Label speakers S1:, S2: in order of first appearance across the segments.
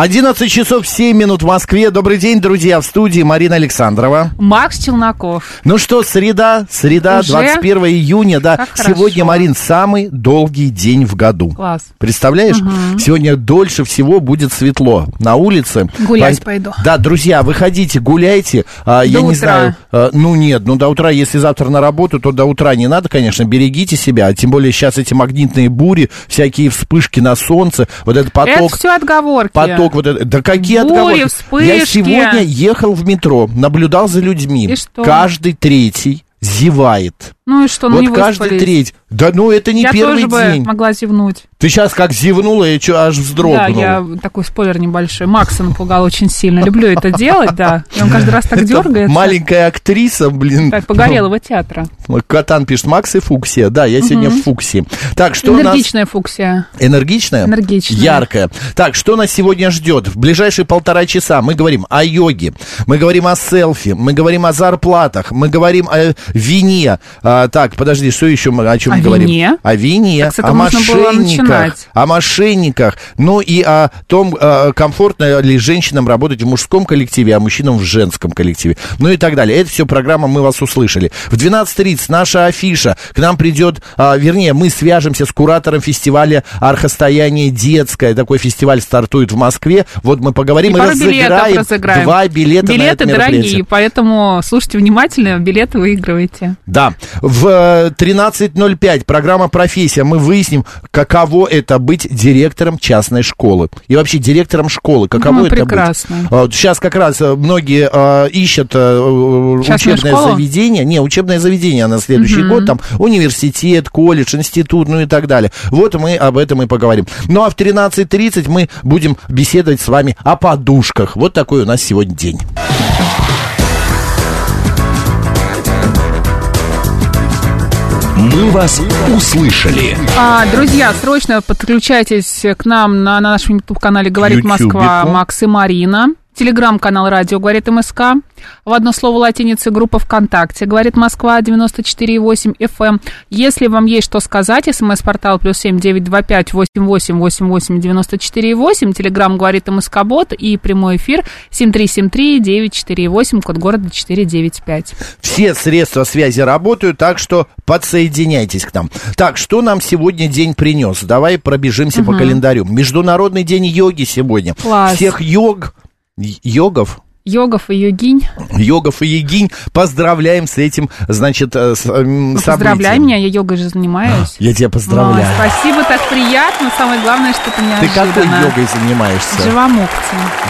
S1: 11 часов 7 минут в Москве. Добрый день, друзья, в студии Марина Александрова.
S2: Макс Челноков.
S1: Ну что, среда, среда,
S2: Уже?
S1: 21 июня, да.
S2: Как хорошо.
S1: Сегодня, Марин, самый долгий день в году.
S2: Класс.
S1: Представляешь, сегодня дольше всего будет светло на улице.
S2: Гулять
S1: Поэт-
S2: пойду.
S1: Да, друзья, выходите, гуляйте. А, я не
S2: утра.
S1: знаю, а, ну нет, ну до утра, если завтра на работу, то до утра не надо, конечно, берегите себя. А Тем более сейчас эти магнитные бури, всякие вспышки на солнце, вот этот поток.
S2: Это все отговорки.
S1: Поток вот это. Да какие
S2: Бури,
S1: отговорки? Я
S2: вспышки.
S1: сегодня ехал в метро, наблюдал за людьми. Каждый третий зевает.
S2: Ну и что, ну
S1: вот
S2: не
S1: каждый
S2: выспались.
S1: третий. Да ну это не
S2: Я
S1: первый
S2: тоже
S1: день.
S2: бы могла зевнуть.
S1: Ты сейчас как зевнула, я чё, аж вздрогнул.
S2: Да, я такой спойлер небольшой. Макса напугал очень сильно. Люблю это делать, да. И он каждый раз так
S1: Это
S2: дергается.
S1: Маленькая актриса, блин.
S2: Так, погорелого театра.
S1: Катан пишет, Макс и Фуксия. Да, я сегодня в Фуксии. Так, что.
S2: Энергичная фуксия.
S1: Энергичная?
S2: Энергичная.
S1: Яркая. Так, что нас сегодня ждет? В ближайшие полтора часа мы говорим о йоге, мы говорим о селфи, мы говорим о зарплатах, мы говорим о вине. А, так, подожди, что еще мы о чем
S2: о
S1: говорим. О вине,
S2: так,
S1: о мошенниках, о мошенниках. Ну и о том, э, комфортно ли женщинам работать в мужском коллективе, а мужчинам в женском коллективе. Ну и так далее. Это все программа «Мы вас услышали». В 12.30 наша афиша. К нам придет, а, вернее, мы свяжемся с куратором фестиваля «Архостояние детское». Такой фестиваль стартует в Москве. Вот мы поговорим
S2: и,
S1: и разыграем,
S2: разыграем
S1: два билета
S2: Билеты
S1: на это
S2: дорогие, поэтому слушайте внимательно, билеты выигрывайте.
S1: Да. В э, 13.05 5. Программа «Профессия». Мы выясним, каково это быть директором частной школы. И вообще директором школы. Каково
S2: ну,
S1: это
S2: прекрасно.
S1: А, быть? Сейчас как раз э, многие э, ищут э, учебное
S2: школу?
S1: заведение. Не, учебное заведение на следующий угу. год. Там университет, колледж, институт, ну и так далее. Вот мы об этом и поговорим. Ну а в 13.30 мы будем беседовать с вами о подушках. Вот такой у нас сегодня день.
S3: «Мы вас услышали».
S2: А, друзья, срочно подключайтесь к нам на, на нашем YouTube-канале «Говорит
S1: Ютубику.
S2: Москва» Макс и Марина. Телеграм-канал «Радио говорит МСК». В одно слово латиницы группа ВКонтакте «Говорит Москва» 94,8 FM. Если вам есть что сказать, смс-портал плюс семь девять два пять восемь восемь восемь восемь девяносто четыре восемь. Телеграм «Говорит МСК Бот» и прямой эфир семь три семь три девять четыре восемь, код города четыре девять пять.
S1: Все средства связи работают, так что подсоединяйтесь к нам. Так, что нам сегодня день принес? Давай пробежимся по календарю. Международный день йоги сегодня.
S2: Класс.
S1: Всех йог, йогов,
S2: Йогов и йогинь.
S1: йогов и йогинь поздравляем с этим, значит, э, с,
S2: Ну. Поздравляй меня, я йогой же занимаюсь.
S1: Я тебя поздравляю.
S2: Ой, спасибо, так приятно. Самое главное, что
S1: Ты
S2: неожиданно.
S1: какой йогой занимаешься?
S2: Дживамукти.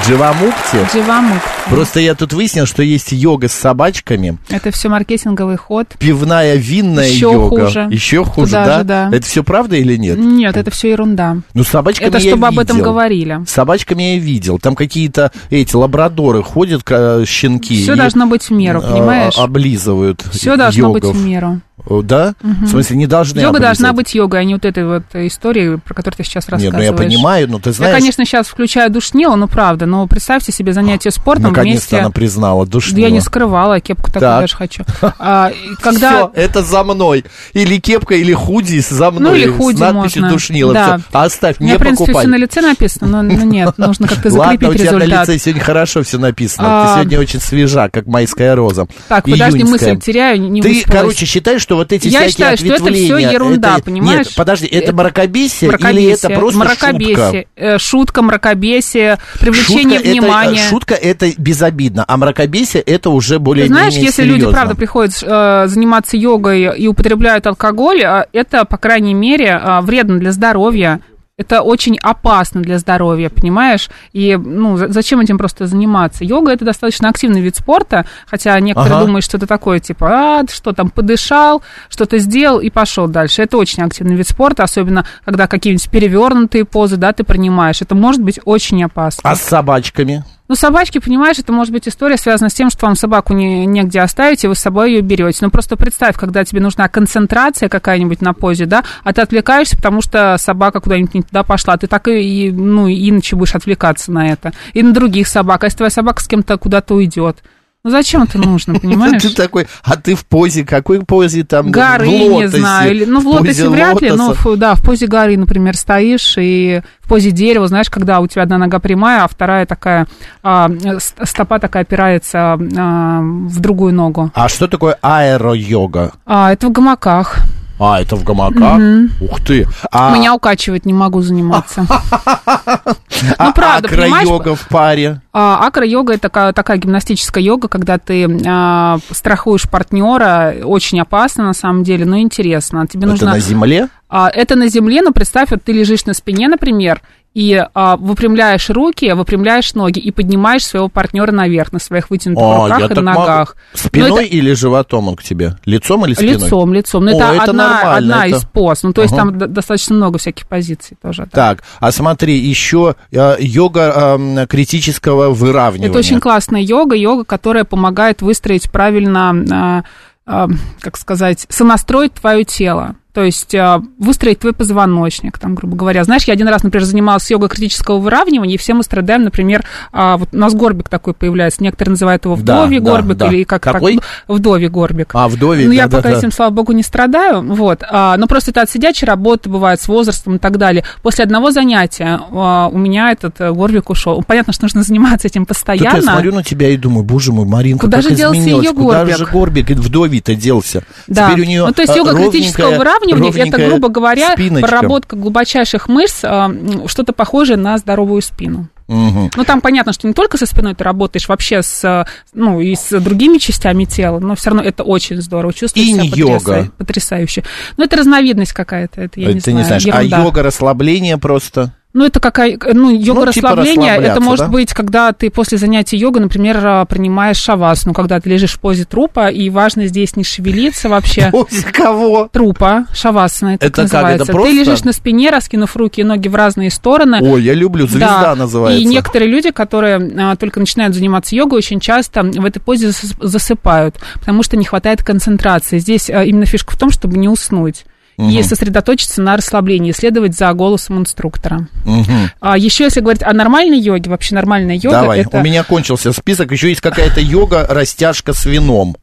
S1: Дживамукти?
S2: Дживамукти.
S1: Просто я тут выяснил, что есть йога с собачками,
S2: Это все маркетинговый ход.
S1: пивная винная
S2: Ещё
S1: йога.
S2: хуже.
S1: Еще хуже,
S2: Туда
S1: да?
S2: же, да.
S1: Это все правда или нет?
S2: Нет, это все ерунда.
S1: Ну, с собачками
S2: Это
S1: я
S2: чтобы об этом говорили.
S1: С собачками я видел. Там какие-то эти лабрадоры ходят, ка- щенки.
S2: Все должно быть в меру,
S1: а,
S2: понимаешь?
S1: облизывают
S2: Все должно быть
S1: йогов.
S2: в меру.
S1: Да? В смысле, не должны
S2: Йога должна
S1: облизывать?
S2: быть йогой, а не вот этой вот истории, про которую ты сейчас
S1: Нет,
S2: рассказываешь.
S1: ну я понимаю, но ты знаешь...
S2: Я, конечно, сейчас включаю душнило, ну правда, но представьте себе занятие спортом
S1: Наконец-то
S2: вместе.
S1: она признала, душнила.
S2: Я не скрывала, кепку такую
S1: Так.
S2: даже хочу. А, когда...
S1: Всё, это за мной. Или кепка, или худи за мной.
S2: Ну, или худи
S1: С
S2: можно.
S1: душнила.
S2: Да.
S1: Всё. Оставь,
S2: У меня,
S1: не
S2: в принципе,
S1: покупай.
S2: все на лице написано, но, но нет, нужно как-то закрепить
S1: Ладно, у тебя
S2: результат.
S1: на лице сегодня хорошо все написано.
S2: А.
S1: Ты сегодня очень свежа, как майская роза.
S2: Так, подожди,
S1: Июньская.
S2: мысль теряю, не
S1: Ты, короче, считаешь, что вот эти
S2: Я
S1: всякие
S2: считаю, что это
S1: ответвления...
S2: всё ерунда,
S1: это-
S2: понимаешь?
S1: Нет, подожди, это,
S2: Это
S1: мракобесие, или
S2: Мракобесие,
S1: это просто
S2: мракобесие, э, шутка, мракобесие, привлечение
S1: шутка?
S2: внимания.
S1: Это, шутка это безобидно, а мракобесие это уже
S2: Ты
S1: более
S2: знаешь, если люди, правда, приходят э, заниматься йогой и употребляют алкоголь, э, это, по крайней мере, э, вредно для здоровья. Это очень опасно для здоровья, понимаешь? И, ну, за- зачем этим просто заниматься? Йога – это достаточно активный вид спорта, хотя некоторые
S1: Ага.
S2: думают, что это такое, типа, а, что там, подышал, что-то сделал и пошел дальше. Это очень активный вид спорта, особенно когда какие-нибудь перевернутые позы, да, ты принимаешь. Это может быть очень опасно.
S1: А с собачками?
S2: Ну, собачки, понимаешь, это может быть история, связана с тем, что вам собаку не, негде оставить, и вы с собой ее берете. Ну, просто представь, когда тебе нужна концентрация какая-нибудь на позе, да, а ты отвлекаешься, потому что собака куда-нибудь не туда пошла, ты так и, ну, иначе будешь отвлекаться на это. И на других собак. А если твоя собака с кем-то куда-то уйдет, ну, зачем это нужно, понимаешь?
S1: Ты такой, а ты в позе, какой позе там?
S2: Горы, не знаю. Или, ну, в лотосе вряд ли, но, да, в позе горы, например, стоишь, и в позе дерева, знаешь, когда у тебя одна нога прямая, а вторая такая, а, стопа такая опирается а, в другую ногу.
S1: А что такое аэро-йога?
S2: А, это в гамаках.
S1: А, это в гамаках? Ух ты. А,
S2: Меня укачивать не могу заниматься.
S1: а
S2: ну, правда, понимаешь,
S1: акро-йога в паре?
S2: А, акро-йога это такая, гимнастическая йога, когда ты а, страхуешь партнера, очень опасно на самом деле, но интересно. Тебе
S1: Это
S2: нужно
S1: на земле?
S2: А, это на земле, но представь, вот ты лежишь на спине, например, и а, выпрямляешь руки, выпрямляешь ноги и поднимаешь своего партнера наверх на своих вытянутых
S1: О,
S2: руках и
S1: могу.
S2: ногах. Но
S1: Спиной
S2: это-
S1: или животом он к тебе? Лицом или спиной?
S2: Лицом, лицом. Ну,
S1: О,
S2: это,
S1: это
S2: одна, одна
S1: это-
S2: из поз. Ну, то есть
S1: Ага.
S2: там достаточно много всяких позиций тоже. да.
S1: Так, а смотри, еще э, йога эм, критического выравнивания.
S2: Это очень классная йога, йога, которая помогает выстроить правильно, а, а, как сказать, сонастроить твое тело. То есть а, выстроить твой позвоночник, там, грубо говоря. Знаешь, я один раз, например, занималась йогой критического выравнивания, и все мы страдаем, например, а, вот у нас горбик такой появляется, некоторые называют его
S1: Да,
S2: вдовий
S1: да,
S2: горбик,
S1: да.
S2: или как
S1: Какой?
S2: как- вдовий горбик.
S1: А, вдове,
S2: Ну, я
S1: да,
S2: пока
S1: да,
S2: этим,
S1: да.
S2: слава богу, не страдаю, вот. А, но просто это от сидячей работы бывает с возрастом и так далее. После одного занятия у меня этот э, горбик ушел. Понятно, что нужно заниматься этим
S1: Тут
S2: постоянно.
S1: я смотрю на тебя и думаю, боже мой, Маринка,
S2: Куда
S1: как
S2: же делся
S1: изменилась, куда
S2: горбик?
S1: же горбик вдовий-то делся?
S2: Да.
S1: Теперь у нее
S2: ну, то есть йога критического выравнивания это,
S1: ровненькая
S2: грубо говоря,
S1: спиночка.
S2: проработка глубочайших мышц, а, что-то похожее на здоровую спину.
S1: Мгм.
S2: Ну, там понятно, что не только со спиной ты работаешь, вообще с, э, ну, и с другими частями тела, но все равно это очень здорово. Чувствуешь себя потряса- потрясающе. Ну, это разновидность какая-то, это я не
S1: Ты
S2: знаю,
S1: не знаешь,
S2: ерунда.
S1: а йога расслабления просто?
S2: Ну, это какая, ну, йога
S1: Ну, типа
S2: это может
S1: да?
S2: быть, когда ты после занятия йогой, например, а, принимаешь шавасну, когда ты лежишь в позе трупа, и важно здесь не шевелиться вообще.
S1: После кого?
S2: Трупа, шавасана, это,
S1: Это как, это
S2: называется.
S1: просто?
S2: Ты лежишь на спине, раскинув руки и ноги в разные стороны.
S1: Ой, я люблю, звезда
S2: Да,
S1: называется.
S2: И некоторые люди, которые а, только начинают заниматься йогой, очень часто в этой позе зас- засыпают, потому что не хватает концентрации. Здесь а, именно фишка в том, чтобы не уснуть. И сосредоточиться на расслаблении, следовать за голосом инструктора.
S1: Мгм.
S2: А еще если говорить о нормальной йоге, вообще нормальная йога,
S1: Давай,
S2: это
S1: у меня кончился список, еще есть какая-то йога, растяжка с вином.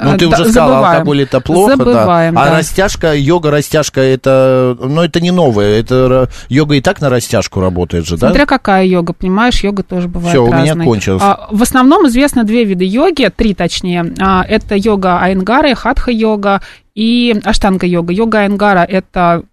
S1: Ну,
S2: А,
S1: ты
S2: да,
S1: уже сказала,
S2: забываем.
S1: алкоголь это плохо,
S2: Забываем,
S1: да. А
S2: да.
S1: растяжка, йога, растяжка, это, ну, это не новое, это йога и так на растяжку работает же, да?
S2: Смотря какая йога, понимаешь, йога тоже бывает
S1: Всё, у меня кончилось.
S2: А, в основном известно две вида йоги, три точнее. А, это йога Айнгара, хатха-йога и аштанга-йога. Йога Айнгара – это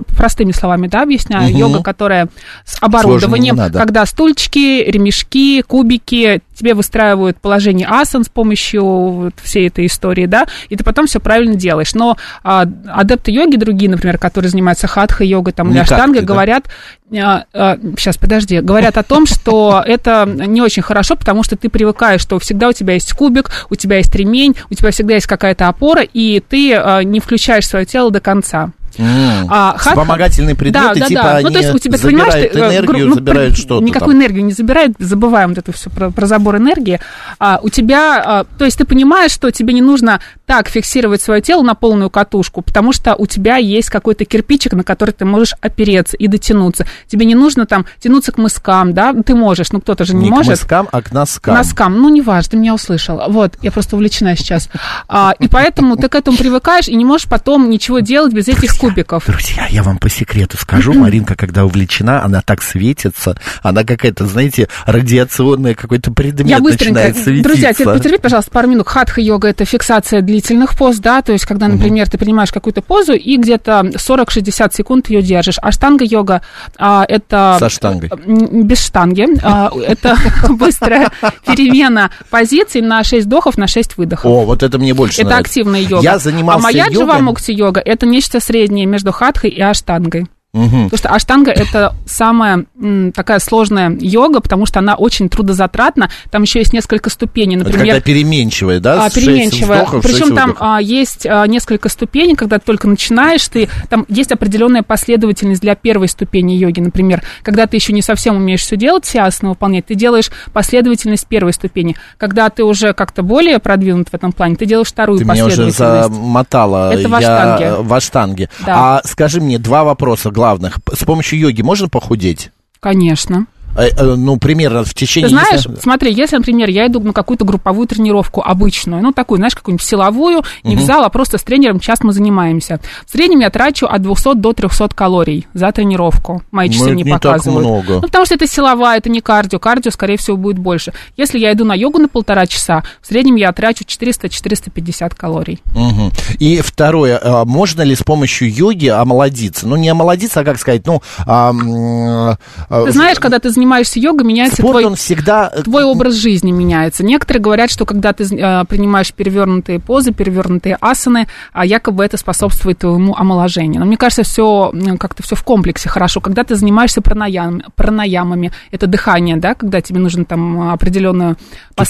S2: простыми словами, да, объясняю,
S1: Мгм.
S2: йога, которая с оборудованием, когда стульчики, ремешки, кубики, тебе выстраивают положение асан с помощью вот всей этой истории, да, и ты потом все правильно делаешь. Но а, адепты йоги другие, например, которые занимаются хатха-йогой там, или аштангой,
S1: ты, да?
S2: говорят, сейчас, подожди, говорят о том, что это не очень хорошо, потому что ты привыкаешь, что всегда у тебя есть кубик, у тебя есть ремень, у тебя всегда есть какая-то опора, и ты а, не включаешь свое тело до конца.
S1: М.
S2: А, хатха-
S1: Вспомогательные предметы,
S2: да, да,
S1: типа,
S2: да.
S1: они
S2: Ну, то есть у тебя,
S1: забирают
S2: ты, э,
S1: энергию,
S2: ну,
S1: забирают что-то
S2: Никакую
S1: там.
S2: энергию не забирают, забываем вот это все про, про забор энергии. А, у тебя, а, то есть ты понимаешь, что тебе не нужно так фиксировать свое тело на полную катушку, потому что у тебя есть какой-то кирпичик, на который ты можешь опереться и дотянуться. Тебе не нужно там тянуться к мыскам, да, ты можешь, но кто-то же не,
S1: Не к
S2: может.
S1: мыскам, а к носкам.
S2: Носкам, ну, неважно, ты меня услышал. Вот, я просто увлечена сейчас. А, и поэтому ты к этому привыкаешь и не можешь потом ничего делать без этих кубиков.
S1: Друзья, я вам по секрету скажу, Маринка, когда увлечена, она так светится, она какая-то, знаете, радиационная какой-то предмет
S2: Я быстренько.
S1: начинает светиться.
S2: Друзья, теперь потерпите, пожалуйста, пару минут. Хатха-йога – это фиксация длительных поз, да, то есть, когда, например, ты принимаешь какую-то позу и где-то 40-60 секунд ее держишь. А штанга-йога а, – это...
S1: Со штангой.
S2: М, Без штанги. А, это быстрая перемена позиций на 6 вдохов, на 6 выдохов.
S1: О, вот это мне больше
S2: Это
S1: нравится.
S2: активная йога.
S1: Я занимался
S2: а моя
S1: йогой.
S2: дживамукти йога это нечто среднее между хатхой и аштангой. Потому что аштанга это самая м, такая сложная йога, потому что она очень трудозатратна. Там еще есть несколько ступеней.
S1: Это
S2: Например,
S1: когда переменчивая, да?
S2: а, переменчивая. Причем там а, есть а, несколько ступеней, когда ты только начинаешь, ты там есть определенная последовательность для первой ступени йоги. Например, когда ты еще не совсем умеешь все делать, все асаны выполнять, ты делаешь последовательность первой ступени. Когда ты уже как-то более продвинут в этом плане, ты делаешь вторую
S1: Ты меня уже
S2: последовательность.
S1: замотала.
S2: Это в аштанге.
S1: В аштанге.
S2: Да.
S1: А скажи мне два вопроса главных. С помощью йоги можно похудеть?
S2: Конечно.
S1: Э, э, Ну, примерно в течение...
S2: Ты знаешь,
S1: если-
S2: смотри, если, например, я иду на какую-то групповую тренировку обычную, ну, такую, знаешь, какую-нибудь силовую, не в зал, а просто с тренером час мы занимаемся. В среднем я трачу от 200 до 300 калорий за тренировку. Мои
S1: Ну,
S2: часы
S1: это
S2: не
S1: не так
S2: показывают.
S1: много.
S2: Ну, потому что это силовая, это не кардио. Кардио, скорее всего, будет больше. Если я иду на йогу на полтора часа, в среднем я трачу 400-450 калорий.
S1: Мгм. И второе, а, можно ли с помощью йоги омолодиться? Ну, не омолодиться, а как сказать, ну... а, м, а,
S2: Ты знаешь, когда ты занимаешься йогой, меняется
S1: спорт,
S2: твой...
S1: он всегда... э,
S2: Твой образ жизни меняется. Некоторые говорят, что когда ты э, принимаешь перевернутые позы, перевернутые асаны, а якобы это способствует твоему омоложению. Но мне кажется, все как-то все в комплексе хорошо. Когда ты занимаешься пранаям, пранаямами, это дыхание, да, когда тебе нужно там определенную
S1: Тут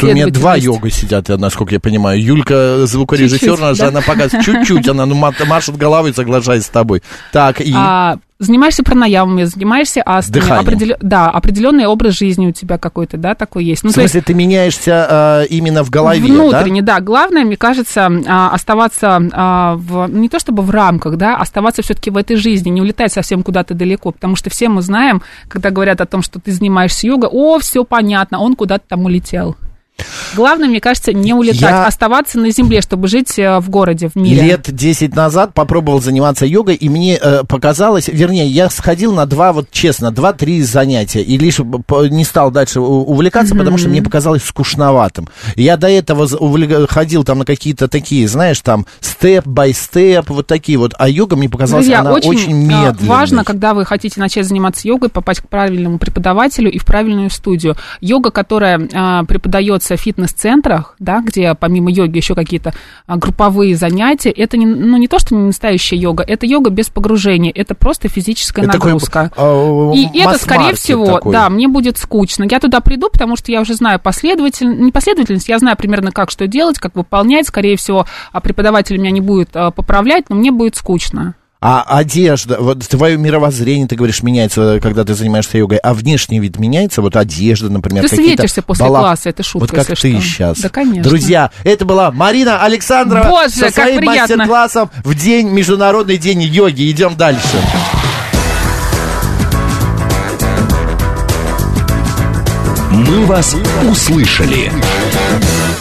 S1: у меня
S2: последовательность.
S1: два йога сидят, насколько я понимаю. Юлька, звукорежиссер,
S2: Чуть-чуть,
S1: она же
S2: да?
S1: она показывает чуть-чуть, она ну, ма- машет головой, соглашаясь с тобой. Так, и...
S2: А, занимаешься пранаямами, занимаешься астами. Определё- Да, определенный образ жизни у тебя какой-то, да, такой есть. Ну,
S1: в
S2: то есть
S1: смысле, ты меняешься а, именно в голове,
S2: Внутренне, да? Главное, мне кажется, а, оставаться а, в, не то чтобы в рамках, да, оставаться все-таки в этой жизни, не улетать совсем куда-то далеко, потому что все мы знаем, когда говорят о том, что ты занимаешься йогой, о, все понятно, он куда-то там улетел. Главное, мне кажется, не улетать,
S1: Я-
S2: оставаться на земле, чтобы жить э, в городе, в мире.
S1: Лет 10 назад попробовал заниматься йогой, и мне э, показалось, вернее, я сходил на два, вот честно, два-три занятия, и лишь не стал дальше увлекаться, потому что мне показалось скучноватым. Я до этого увлек- ходил там на какие-то такие, знаешь, там, степ-бай-степ, вот такие вот, а йога мне показалась,
S2: Друзья,
S1: она очень,
S2: а,
S1: медленная.
S2: важно, когда вы хотите начать заниматься йогой, попасть к правильному преподавателю и в правильную студию. Йога, которая а, преподается в фитнес-центрах, да, где помимо йоги еще какие-то а, групповые занятия, это не, ну, не то, что не настоящая йога, это йога без погружения, это просто физическая
S1: Это такой,
S2: нагрузка.
S1: э,
S2: И это, скорее всего,
S1: такой.
S2: да, мне будет скучно. Я туда приду, потому что я уже знаю последовательность, не последовательность, я знаю примерно, как что делать, как выполнять. Скорее всего, а преподаватель меня не будет а, поправлять, но мне будет скучно.
S1: А одежда, вот твое мировоззрение, ты говоришь, меняется, когда ты занимаешься йогой, а внешний вид меняется, вот одежда, например,
S2: Ты
S1: какие-то
S2: светишься после
S1: бала-
S2: класса, это шутка,
S1: Вот как
S2: если
S1: ты
S2: что.
S1: сейчас.
S2: Да, конечно.
S1: Друзья, это была Марина Александрова
S2: Боже,
S1: со своим мастер-классом в день, Международный день йоги. Идем дальше.
S3: «Мы вас услышали».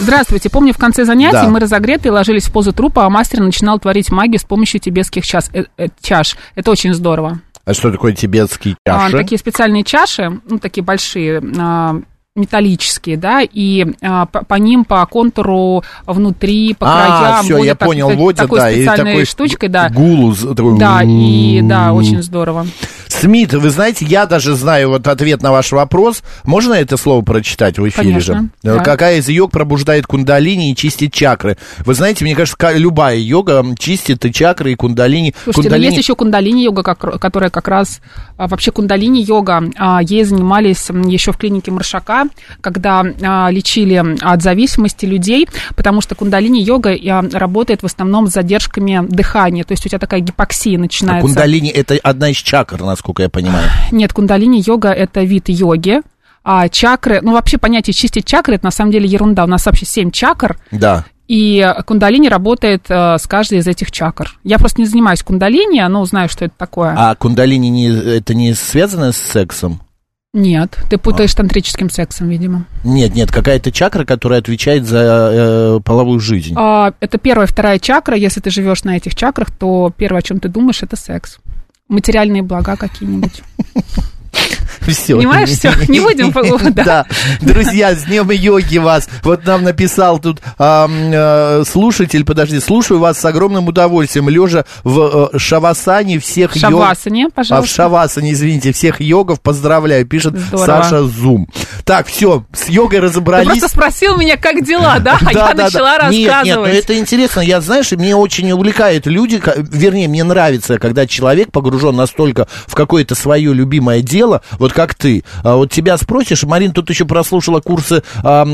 S2: Здравствуйте. Помню, в конце занятий
S1: Да.
S2: мы разогретые ложились в позу трупа, а мастер начинал творить магию с помощью тибетских час, э, э, чаш. Это очень здорово.
S1: А что такое тибетский
S2: А,
S1: чаши?
S2: такие специальные чаши, ну, такие большие, а, металлические, да, и а, по, по ним, по контуру внутри, по
S1: а,
S2: краям.
S1: все, я
S2: так-
S1: понял,
S2: так-
S1: водят,
S2: такой
S1: да,
S2: специальной
S1: такой
S2: штучкой, да.
S1: гулу. такой
S2: Да, и да, очень здорово.
S1: Смит, вы знаете, я даже знаю вот ответ на ваш вопрос. Можно это слово прочитать в эфире
S2: Конечно,
S1: же?
S2: да.
S1: Какая из йог пробуждает кундалини и чистит чакры? Вы знаете, мне кажется, ка- любая йога чистит и чакры, и кундалини.
S2: Слушайте,
S1: кундалини...
S2: но есть еще кундалини-йога, как- которая как раз... а, Вообще кундалини-йога, а, ей занимались еще в клинике Маршака, когда а, лечили от зависимости людей, потому что кундалини-йога а, работает в основном с задержками дыхания, то есть у тебя такая гипоксия
S1: А
S2: начинается.
S1: кундалини это одна из чакр, насколько я понимаю.
S2: Нет, кундалини-йога – это вид йоги, а чакры, ну вообще понятие чистить чакры, это на самом деле ерунда. У нас вообще семь чакр,
S1: Да.
S2: и кундалини работает э, с каждой из этих чакр. Я просто не занимаюсь кундалини, но знаю, что это такое.
S1: А кундалини не, это не связано с сексом?
S2: Нет, ты путаешь с тантрическим сексом, видимо.
S1: Нет, нет, какая-то чакра, которая отвечает за э, половую жизнь.
S2: А, это первая, вторая чакра. Если ты живешь на этих чакрах, то первое, о чем ты думаешь, это секс. Материальные блага какие-нибудь.
S1: Все.
S2: Понимаешь, все, не будем... да.
S1: Друзья, с днем йоги вас. Вот нам написал тут э, слушатель, подожди, слушаю вас с огромным удовольствием, лежа в э, шавасане всех йог-
S2: Шавасане,
S1: А в
S2: пожалуйста.
S1: шавасане, извините, всех йогов поздравляю, пишет. Саша Зум. Так, все, с йогой
S2: Ты
S1: разобрались.
S2: просто спросил меня, как дела, да? А я начала
S1: Нет, нет, ну
S2: рассказывать.
S1: это интересно. Я, знаешь, мне очень увлекают люди, вернее, мне нравится, когда человек погружен настолько в какое-то свое любимое дело, вот как ты. А вот тебя спросишь, Марин тут еще прослушала курсы а,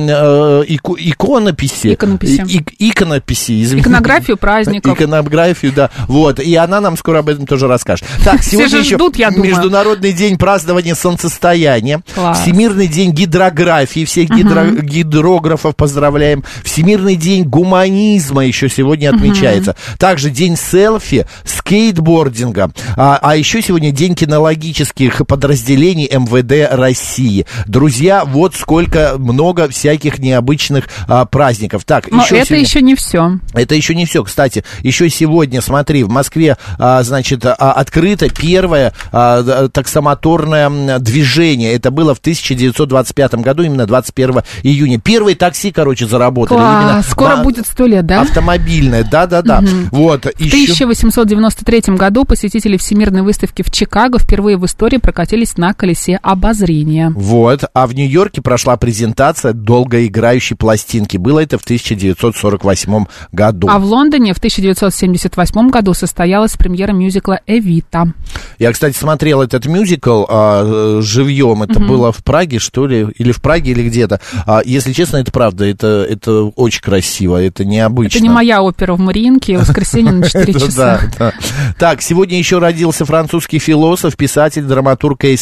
S1: ико- иконописи.
S2: Иконописи.
S1: И- и- иконописи, извините.
S2: Иконографию праздников.
S1: Иконографию, да. Вот. И она нам скоро об этом тоже расскажет. Так, сегодня еще
S2: ждут, я думаю.
S1: Международный день празднования солнцестояния.
S2: Класс.
S1: Всемирный день гидрографии. Всех гидро- гидрографов поздравляем. Всемирный день гуманизма еще сегодня отмечается. Также день селфи, скейтбординга. А, а еще сегодня день кинологических подразделений МВД России. Друзья, вот сколько много всяких необычных а, праздников. Так,
S2: Но
S1: еще
S2: это
S1: сегодня-
S2: еще не все.
S1: это еще не все. Кстати, еще сегодня, смотри, в Москве, а, значит, а, открыто первое а, таксомоторное движение. Это было в 1925 году, именно 21 июня. Первые такси, короче, заработали. Именно
S2: Класс, скоро
S1: ма-
S2: будет сто лет, да?
S1: Автомобильное, да-да-да. Вот,
S2: В
S1: еще...
S2: 1893 году посетители Всемирной выставки в Чикаго впервые в истории прокатились на колесе обозрения.
S1: Вот, а в Нью-Йорке прошла презентация долгоиграющей пластинки. Было это в 1948 году.
S2: А в Лондоне в 1978 году состоялась премьера мюзикла «Эвита».
S1: Я, кстати, смотрел этот мюзикл а, э, живьем. Это было в Праге, что ли, или в Праге, или где-то. А, если честно, это правда. Это, это очень красиво, это необычно.
S2: Это не моя опера в Мариинке, воскресенье на 4
S1: Это
S2: часа.
S1: Так, сегодня еще родился французский философ, писатель, драматург и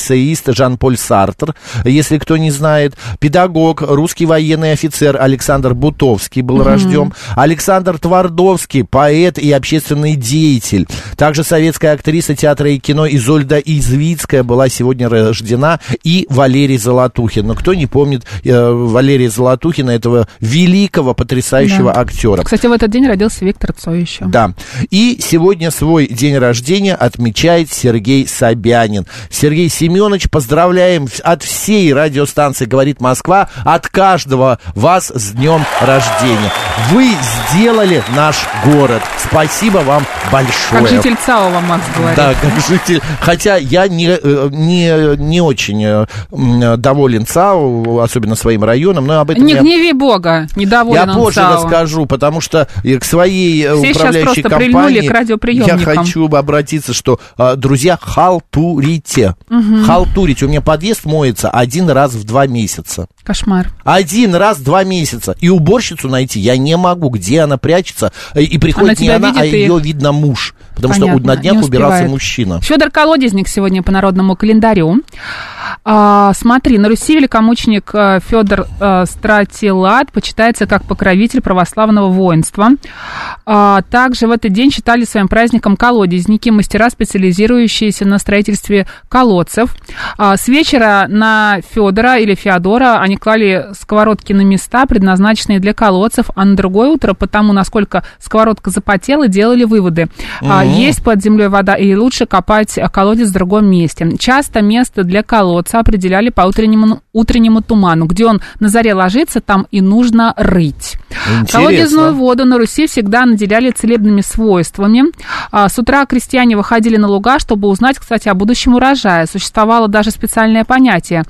S1: эссеист Жан-Поль Сартр, если кто не знает. Педагог, русский военный офицер Александр Бутовский был рожден. Александр Твардовский, поэт и общественный деятель. Также советская актриса театра и кино Изольда Извицкая была сегодня рождена. И Валерий Золотухин. Но кто не помнит э, Валерия Золотухина, этого великого, потрясающего
S2: Да.
S1: актера.
S2: Кстати, в этот день родился Виктор Цой еще.
S1: Да. И сегодня свой день рождения отмечает Сергей Собянин. Сергей Семенович, поздравляем от всей радиостанции «Говорит Москва», от каждого вас с днем рождения. Вы сделали наш город. Спасибо вам большое.
S2: Как житель ЦАО вам Макс говорит.
S1: Да, как житель. Хотя я не, э, не, не очень э, доволен ЦАУ, особенно своим районом, но об этом
S2: Не
S1: я
S2: гневи Бога, недоволен
S1: я позже
S2: ЦАО.
S1: расскажу, потому что э, к своей
S2: Все
S1: управляющей компании
S2: к
S1: я хочу обратиться, что, друзья, халтурите. Халтурите. У меня подъезд моется один раз в два месяца.
S2: Кошмар.
S1: Один раз в два месяца. И уборщицу найти я не могу, где она прячется. Э, И приходит
S2: Она
S1: не она, а
S2: и-
S1: ее видно муж. Потому что
S2: Понятно,
S1: на днях убирался мужчина.
S2: Федор Колодезник сегодня по народному календарю. А, смотри, на Руси великомученик Федор Стратилат почитается как покровитель православного воинства. А, также в этот день считали своим праздником колодезники, мастера, специализирующиеся на строительстве колодцев. А, с вечера на Федора или Феодора они клали сковородки на места, предназначенные для колодцев, а на другое утро, потому насколько сковородка запотела, делали выводы. А, есть под землей вода и лучше копать колодец в другом месте. Часто место для колодца определяли по утреннему, утреннему туману. Где он на заре ложится, там и нужно рыть.
S1: Интересно.
S2: Колодезную воду на Руси всегда наделяли целебными свойствами. А, С утра крестьяне выходили на луга, чтобы узнать, кстати, о будущем урожае. Существовало даже специальное понятие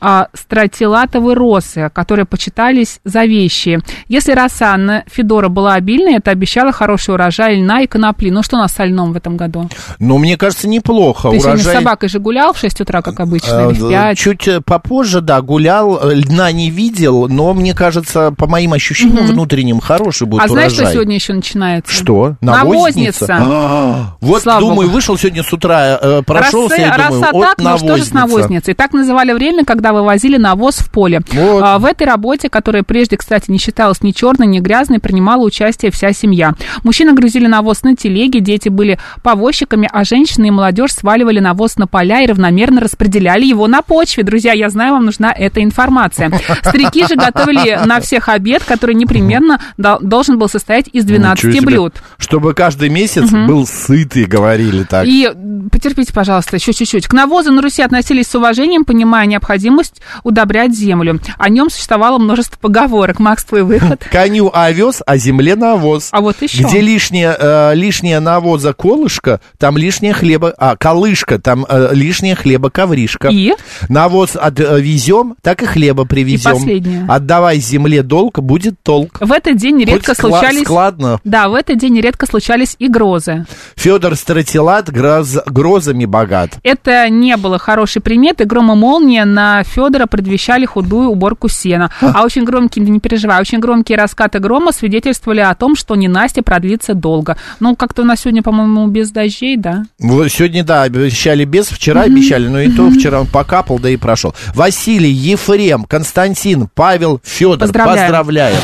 S2: а, стратилатовые росы, которые почитались за вещи. Если роса на Федора была обильной, это обещало хороший урожай льна и конопли. Ну что у нас со льном в этом году?
S1: Но мне кажется, неплохо.
S2: Ты сегодня с
S1: Урожай-
S2: собакой же гулял в 6 утра, как обычно, или в
S1: Э,
S2: 5?
S1: Чуть э, попозже, да, гулял, э, льна не видел, но мне кажется, по моим ощущениям внутренним, хороший будет
S2: А
S1: урожай.
S2: знаешь, что сегодня еще начинается?
S1: Что?
S2: Навозница.
S1: А, Вот,
S2: Слава
S1: думаю,
S2: богу.
S1: вышел сегодня с утра, э, прошелся,
S2: Росы-
S1: и думаю,
S2: роса
S1: вот
S2: так, но что же с
S1: навозница.
S2: навозницей? Так называли время, когда вывозили навоз в поле.
S1: Вот.
S2: А, в этой работе, которая прежде, кстати, не считалась ни черной, ни грязной, принимала участие вся семья. Мужчины грузили навоз на телеги, дети были повозчиками, а женщины и молодежь сваливали навоз на поля и равномерно распределяли его на почве. Друзья, я знаю, вам нужна эта информация. Старики же готовили на всех обед, который не примерно дол- должен был состоять из 12
S1: Ничего себе.
S2: блюд.
S1: Чтобы каждый месяц был сытый, говорили так.
S2: И потерпите, пожалуйста, еще чуть-чуть. К навозу на Руси относились с уважением, понимая необходимость удобрять землю. О нем существовало множество поговорок. Макс, твой выход.
S1: Коню овес, а земле навоз.
S2: А вот еще.
S1: Где лишнее, э, лишнее навоза колышко, там лишнее хлеба, а, колышко, там э, лишнее хлеба ковришка.
S2: И?
S1: Навоз отвезем, так и хлеба привезем.
S2: последнее.
S1: Отдавай земле долг, будет толк.
S2: В этот день нередко
S1: Хоть
S2: случались...
S1: складно.
S2: Да, в этот день нередко случались и грозы.
S1: Федор Стратилат гроз- грозами богат.
S2: Это не было хорошей приметы. Гром и молния на Федора предвещали худую уборку сена. А очень громкие, не переживай, очень громкие раскаты грома свидетельствовали о том, что ненастье продлится долго. Ну, как-то у нас сегодня, по-моему, без дождей, да?
S1: Вот сегодня, да, обещали без, вчера обещали, но и то вчера он покапал, да и прошел. Василий, Ефрем, Константин, Павел, Федор,
S2: Поздравляем.
S1: поздравляем.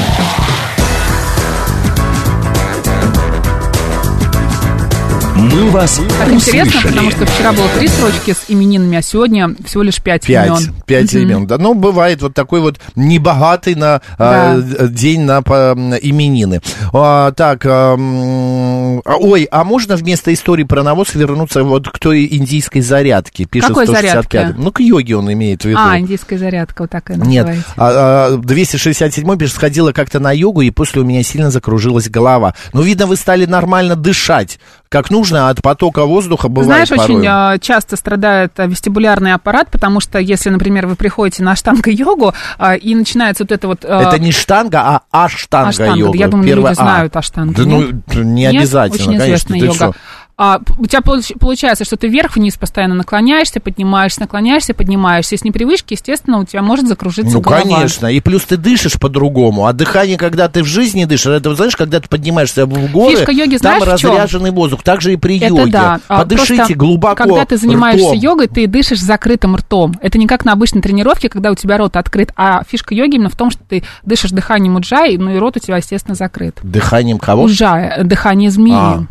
S3: «Мы вас
S2: Так интересно,
S3: услышали».
S2: потому что вчера было три строчки с именинами, а сегодня всего лишь пять,
S1: Пять,
S2: имен.
S1: пять имен. Да, ну, бывает вот такой вот небогатый на а, день на по- именины. А, так, а, ой, а можно вместо истории про навоз вернуться вот к той индийской зарядке? Пишет
S2: Какой
S1: 165.
S2: зарядке?
S1: Ну, к йоге он имеет в виду.
S2: А, индийская зарядка, вот так и
S1: Нет, а, а, 267 пишет, сходила как-то на йогу, и после у меня сильно закружилась голова. Ну, видно, вы стали нормально дышать, как нужно, от потока воздуха бывает
S2: Знаешь, очень
S1: порой.
S2: а, часто страдает а, вестибулярный аппарат, потому что если, например, вы приходите на штанго-йогу, а, и начинается вот это вот...
S1: Это не штанга, а аштанга,
S2: аштанга. Я думаю,
S1: Первое
S2: люди
S1: А.
S2: знают аштангу.
S1: Да ну, не
S2: Нет?
S1: обязательно,
S2: Очень
S1: конечно. ты
S2: йога.
S1: что?
S2: А, у тебя получ- получается, что ты вверх-вниз постоянно наклоняешься, поднимаешься, наклоняешься, поднимаешься. И с непривычки, естественно, у тебя может закружиться
S1: Ну,
S2: голова.
S1: конечно. И плюс ты дышишь по-другому. А дыхание, когда ты в жизни дышишь, это, знаешь, когда ты поднимаешься в горы,
S2: Фишка йоги
S1: там
S2: знаешь
S1: разряженный воздух. Так же и при
S2: Это
S1: йоге.
S2: да. А,
S1: Подышите
S2: просто
S1: глубоко
S2: Когда ты занимаешься
S1: ртом.
S2: йогой, ты дышишь закрытым ртом. Это не как на обычной тренировке, когда у тебя рот открыт. А фишка йоги именно в том, что ты дышишь дыханием уджаи, ну и рот у тебя, естественно, закрыт.
S1: Дыханием кого?
S2: Уджая, дыхание змеи.
S1: А.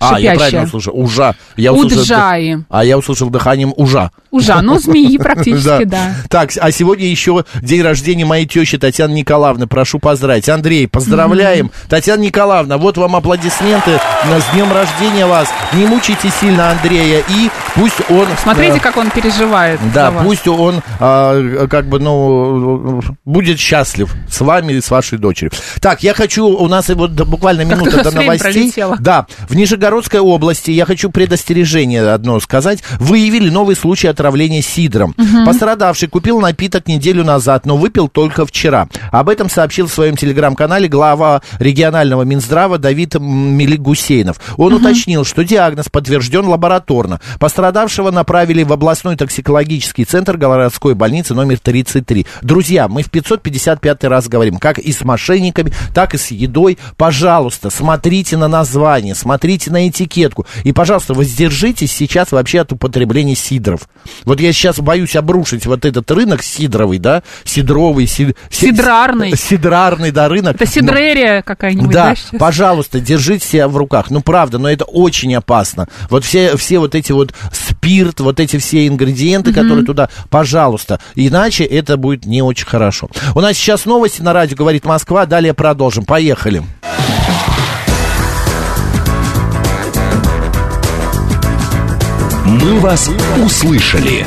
S1: А, я правильно услышал. Ужа. Я услышал,
S2: Уджаи.
S1: А я услышал дыханием ужа.
S2: Ужа, ну змеи практически, да.
S1: Так, а сегодня еще день рождения моей тещи Татьяны Николаевны. Прошу поздравить. Андрей, поздравляем. Татьяна Николаевна, вот вам аплодисменты. С днем рождения вас. Не мучайте сильно Андрея. И пусть он...
S2: Смотрите,
S1: э,
S2: как он переживает.
S1: Да, пусть он а, как бы, ну, будет счастлив с вами и с вашей дочерью. Так, я хочу, у нас вот буквально минута до новостей. Да, в Нижегородской области я хочу предостережение одно сказать. Выявили новый случай отравления сидром. Пострадавший купил напиток неделю назад, но выпил только вчера. Об этом сообщил в своем телеграм-канале глава регионального Минздрава Давид М, Мелик Гусейнов. Он уточнил, что диагноз подтвержден лабораторно. Пострадавшего направили в областной токсикологический центр городской больницы номер 33. Друзья, мы в 555 раз говорим, как и с мошенниками, так и с едой. Пожалуйста, смотрите на название, смотрите на этикетку. И, пожалуйста, воздержитесь сейчас вообще от употребления сидров. Вот я сейчас боюсь обрушить вот этот рынок сидровый, да, сидровый, си- си-
S2: Сидрарный.
S1: Сидрарный, да, рынок.
S2: Это
S1: Но-
S2: сидрерия какая-нибудь, да,
S1: да,
S2: сейчас?
S1: пожалуйста, держите себя в руках. Ну, правда, но это очень опасно. Вот все, все вот эти вот спирт, вот эти все ингредиенты, которые туда, пожалуйста. Иначе это будет не очень хорошо. У нас сейчас новости на радио «Говорит Москва». Далее продолжим. Поехали.
S3: «Мы вас услышали».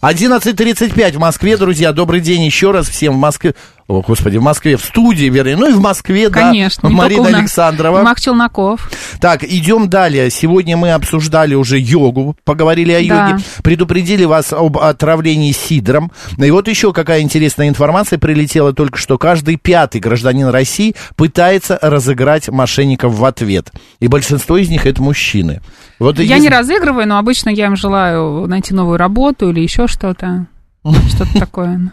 S1: 11.35 в Москве, друзья. Добрый день еще раз всем в Москве. О, господи, в Москве, в студии, вернее. Ну и в Москве,
S2: Конечно.
S1: да. Марина
S2: нас.
S1: Александрова.
S2: Мак Челноков.
S1: Так, идем далее. Сегодня мы обсуждали уже йогу, поговорили о
S2: Да.
S1: йоге, предупредили вас об отравлении сидром. И вот еще какая интересная информация прилетела только что. Каждый пятый гражданин России пытается разыграть мошенников в ответ. И большинство из них это мужчины. Вот
S2: Я
S1: если-
S2: не разыгрываю, но обычно я им желаю найти новую работу или еще что-то. Что-то такое.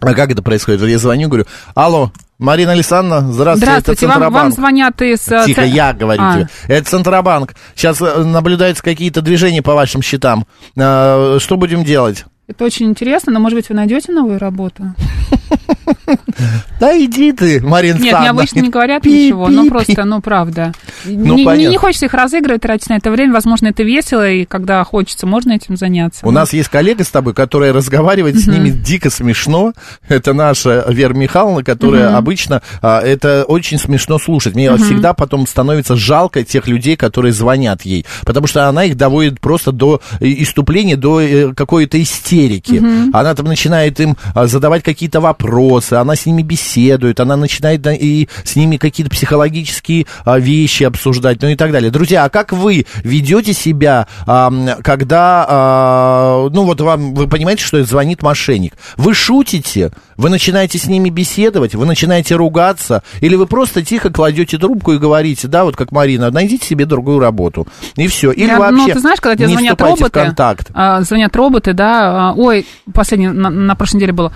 S1: А как это происходит? Я звоню, говорю, алло, Марина Александровна, здравствуйте,
S2: Здравствуйте,
S1: это
S2: вам, вам
S1: Центробанк.
S2: звонят из... э,
S1: Тихо,
S2: ц-
S1: я говорю
S2: А.
S1: тебе. Это Центробанк. Сейчас э, наблюдаются какие-то движения по вашим счетам. Э, Что будем делать?
S2: Это очень интересно, но, может быть, вы найдете новую работу?
S1: Да иди ты, Марин
S2: Нет, мне обычно не говорят ничего,
S1: пи,
S2: ну просто, ну правда.
S1: Ну,
S2: не хочется их разыгрывать, тратить на это время. Возможно, это весело, и когда хочется, можно этим заняться.
S1: У нас есть коллега с тобой, которая разговаривает с ними дико смешно. Это наша Вера Михайловна, которая обычно... а, это очень смешно слушать. Мне всегда потом становится жалко тех людей, которые звонят ей. Потому что она их доводит просто до э, иступления, до э, какой-то истерики. Она там начинает им а, задавать какие-то вопросы, она с ними беседует, она начинает и с ними какие-то психологические а, вещи обсуждать, ну и так далее. Друзья, а как вы ведете себя, а, когда, ну вот вам, вы понимаете, что звонит мошенник? Вы шутите, вы начинаете с ними беседовать, вы начинаете ругаться, или вы просто тихо кладете трубку и говорите, да, вот как Марина, найдите себе другую работу, и все. Или
S2: Я-
S1: вообще
S2: ну, ты знаешь, когда тебе
S1: не
S2: звонят роботы,
S1: в контакт.
S2: а, звонят роботы, да, а, ой, последний, на, на прошлой неделе было,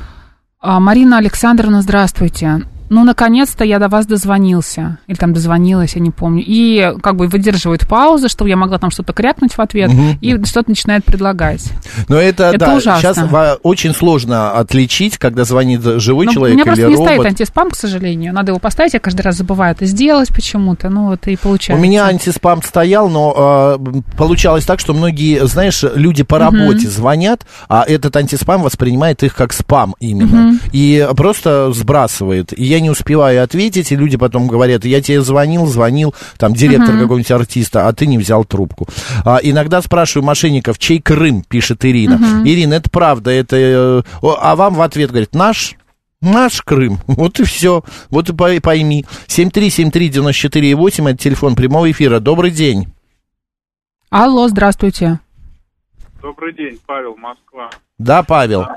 S2: А, Марина Александровна, здравствуйте. Ну, наконец-то я до вас дозвонился. Или там дозвонилась, я не помню. И как бы выдерживают паузы, чтобы я могла там что-то крякнуть в ответ. И что-то начинает предлагать.
S1: Но это,
S2: Это
S1: да,
S2: ужасно.
S1: сейчас во- очень сложно отличить, когда звонит живой
S2: Ну,
S1: человек
S2: у меня
S1: или
S2: просто не
S1: робот.
S2: стоит антиспам, к сожалению. Надо его поставить, я каждый раз забываю это сделать почему-то. Ну, вот и
S1: У
S2: получается.
S1: меня антиспам стоял, но э, получалось так, что многие, знаешь, люди по работе звонят, а этот антиспам воспринимает их как спам именно. И просто сбрасывает. И я не успеваю ответить, и люди потом говорят, я тебе звонил, звонил, там, директор какого-нибудь артиста, а ты не взял трубку. А, иногда спрашиваю мошенников, чей Крым, пишет Ирина. Ирина, это правда, это... э, а вам в ответ говорит, наш... Наш Крым. Вот и все. Вот и пой- пойми. 7373948, это телефон прямого эфира. Добрый день.
S2: Алло, здравствуйте.
S4: Добрый день, Павел, Москва.
S1: Да, Павел.
S4: Да,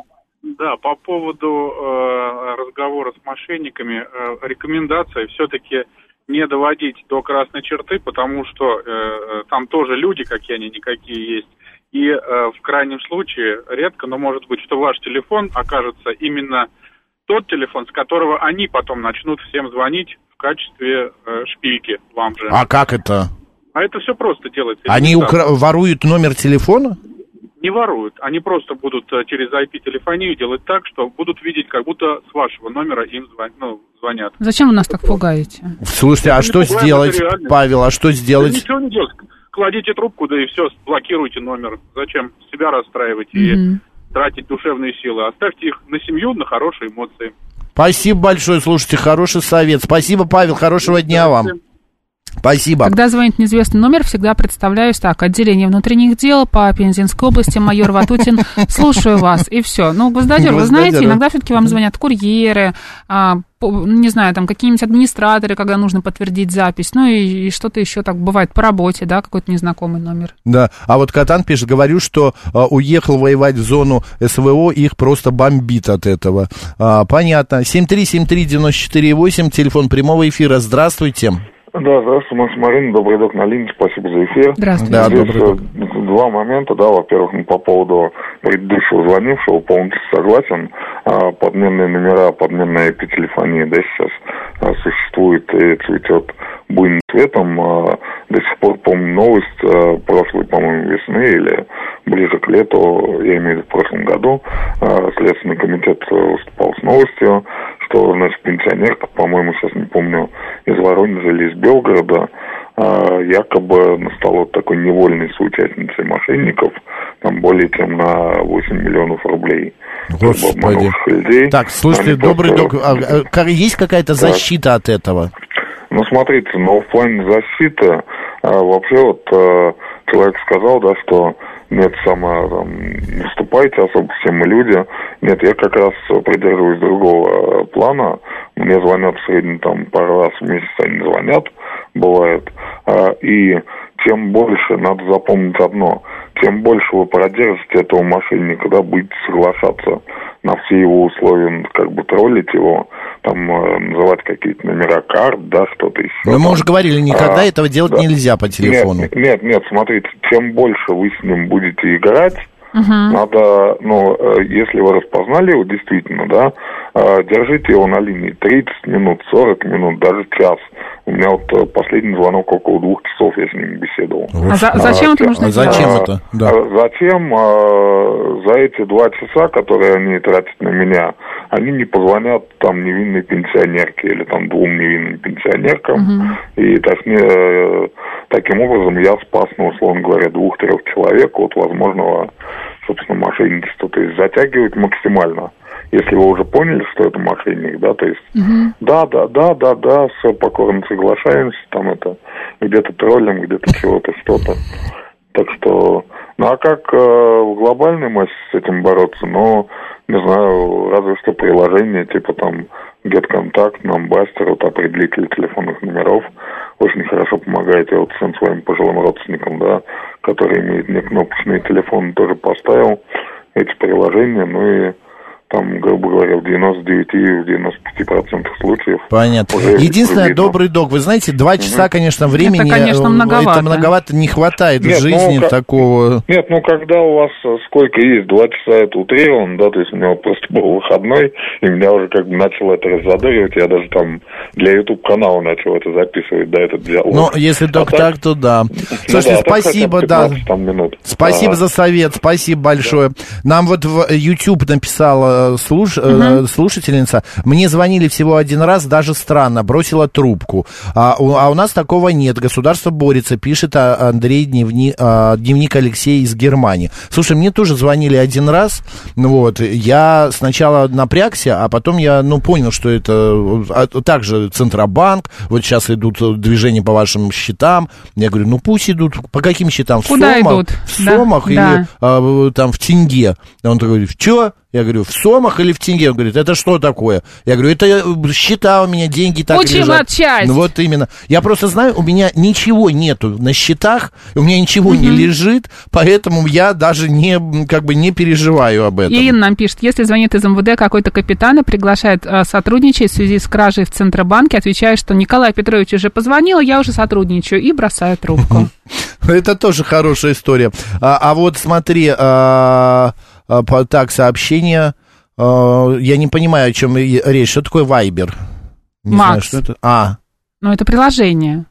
S4: по поводу э, разговора с мошенниками, э, рекомендация все-таки не доводить до красной черты, потому что э, э, там тоже люди, какие они, никакие есть. И э, в крайнем случае, редко, но может быть, что ваш телефон окажется именно тот телефон, с которого они потом начнут всем звонить в качестве э, шпильки вам же.
S1: А как это?
S4: А это все просто делается.
S1: Они укра- воруют номер телефона?
S4: Не воруют. Они просто будут э, через IP-телефонию делать так, что будут видеть, как будто с вашего номера им звон- ну, звонят.
S2: Зачем вы нас так пугаете?
S1: Слушайте, а
S4: не
S1: что
S4: пугаем,
S1: сделать. Павел, а что
S4: Да
S1: сделать?
S4: ничего не делать. Кладите трубку, да и все, блокируйте номер. Зачем себя расстраивать и
S2: Мгм.
S4: тратить душевные силы? Оставьте их на семью, на хорошие эмоции.
S1: Спасибо большое, слушайте, хороший совет. Спасибо, Павел, хорошего дня вам. Спасибо.
S2: Когда звонит неизвестный номер, всегда представляюсь так. Отделение внутренних дел по Пензенской области, майор Ватутин, слушаю вас, и все. Ну, гвоздодер, вы знаете, иногда все-таки вам звонят курьеры, а, не знаю, там какие-нибудь администраторы, когда нужно подтвердить запись, ну и, и что-то еще так бывает по работе, да, какой-то незнакомый номер.
S1: Да, а вот Катан пишет, говорю, что а, уехал воевать в зону СВО, их просто бомбит от этого. А, понятно. 7373948, телефон прямого эфира. Здравствуйте.
S5: Да, здравствуйте, Макс Марина, добрый док на линии, спасибо за эфир.
S2: Здравствуйте.
S1: Да,
S5: Здесь
S1: добрый
S5: э, два момента, да, во-первых, ну, по поводу предыдущего звонившего, полностью согласен, А, подменные номера, подменная IP-телефония, да, сейчас а, существует и цветет буйным цветом, А, до сих пор помню новость а, прошлой, по-моему, весны или ближе к лету, я имею в виду в прошлом году, а, Следственный комитет выступал с новостью, что, значит, пенсионерка, по-моему, сейчас не помню, из Воронежа или из Белгорода, якобы стала такой невольной соучастницей мошенников, там более чем на 8 миллионов рублей.
S1: Господи.
S5: людей.
S1: Так, слушайте,
S5: Они
S1: добрый
S5: просто-
S1: док, а, есть какая-то защита от этого?
S5: Ну, смотрите, ну, в плане защиты, а, вообще вот а, человек сказал, да, что нет, сама там, не вступайте, особо все мы люди. Нет, я как раз придерживаюсь другого плана. Мне звонят в среднем там пару раз в месяц, они звонят, бывает. А, и чем больше, надо запомнить одно, чем больше вы продержите этого мошенника, да, будете соглашаться на все его условия, как бы троллить его, там, э, называть какие-то номера карт, да, что-то еще.
S1: Ну, мы уже говорили, никогда
S5: А,
S1: этого делать
S5: да.
S1: нельзя по телефону.
S5: Нет, нет, нет, смотрите, чем больше вы с ним будете играть, надо, ну, э, если вы распознали его действительно, да, э, держите его на линии 30 минут, 40 минут, даже час. У меня вот последний звонок около двух часов я с ним беседовал.
S2: А за- зачем это нужно
S1: а зачем это? Да.
S5: А Затем э, за эти два часа, которые они тратят на меня, они не позвонят там невинной пенсионерке или там двум невинным пенсионеркам. И точнее, э, таким образом я спас, ну, условно говоря, двух-трех человек от возможного, собственно, мошенничества. То есть затягивать максимально. Если вы уже поняли, что это мошенник, да, то есть, да, да, да, да, да, все, покорно соглашаемся, там это, где-то троллим, где-то чего-то, что-то. Так что, ну а как э, в глобальной массе с этим бороться? Ну, не знаю, разве что приложение типа там GetContact, Numbuster, вот определитель телефонных номеров очень хорошо помогает. Я вот всем своим пожилым родственникам, да, которые имеют некнопочные телефоны, тоже поставил эти приложения, ну и там, грубо говоря, в 99-95% случаев.
S1: Понятно. Единственное,
S5: видно.
S1: добрый док, вы знаете, два часа, конечно, времени...
S2: конечно,
S1: э,
S2: многовато.
S1: Это многовато, не хватает
S5: Нет,
S1: в жизни
S5: ну,
S1: такого...
S5: Нет, ну когда у вас э, сколько есть, два часа это утрировано, да, то есть у меня просто был выходной, и меня уже как бы начало это раззадоривать, я даже там для YouTube канала начал это записывать, да, этот диалог.
S1: Ну, если
S5: А
S1: только так, то да.
S5: ну
S1: Слушайте,
S5: да, а так
S1: спасибо, да.
S5: бы 15 там минут.
S1: Спасибо
S5: А,
S1: за совет, спасибо большое. Нам вот в YouTube написала э, слуш- э, слушательница, мне звонили всего один раз, даже странно, бросила трубку. А у, а у нас такого нет, государство борется, пишет а, Андрей дневни- а, дневник Алексея из Германии. Слушай, мне тоже звонили один раз, ну вот, я сначала напрягся, а потом я, ну, понял, что это э, а, также Центробанк, вот сейчас идут движения по вашим счетам, я говорю, ну, пусть идут, по каким счетам? В
S2: Куда
S1: Сомах?
S2: идут?
S1: В
S2: Да,
S1: Сомах
S2: да.
S1: или а, в- там в тенге. Он такой говорит, что? Я говорю, в Сомах или в тенге? Он говорит, это что такое? Я говорю, это э, счета у меня, деньги так
S2: Учим
S1: лежат.
S2: отчасть.
S1: Ну вот именно. Я просто знаю, у меня ничего нету на счетах, у меня ничего не лежит, поэтому я даже не, как бы не переживаю об этом.
S2: Ирина нам пишет, если звонит из МВД какой-то капитан и приглашает э, сотрудничать в связи с кражей в Центробанке, отвечает, что Николай Петрович уже позвонил, я уже сотрудничаю, и бросаю трубку.
S1: Это тоже хорошая история. А, а вот смотри, а, так, сообщение. а, я не понимаю, о чем речь. Что такое Вайбер? Не знаю,
S2: Макс.
S1: что это. А,
S2: Ну, это приложение.